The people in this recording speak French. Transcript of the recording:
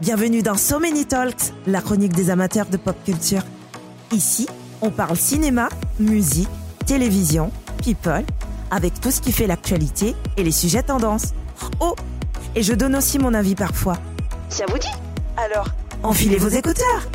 Bienvenue dans So Many Talks, la chronique des amateurs de pop culture. Ici, on parle cinéma, musique, télévision, people, avec tout ce qui fait l'actualité et les sujets tendances. Oh, et je donne aussi mon avis parfois. Ça vous dit? Alors, enfilez vos écouteurs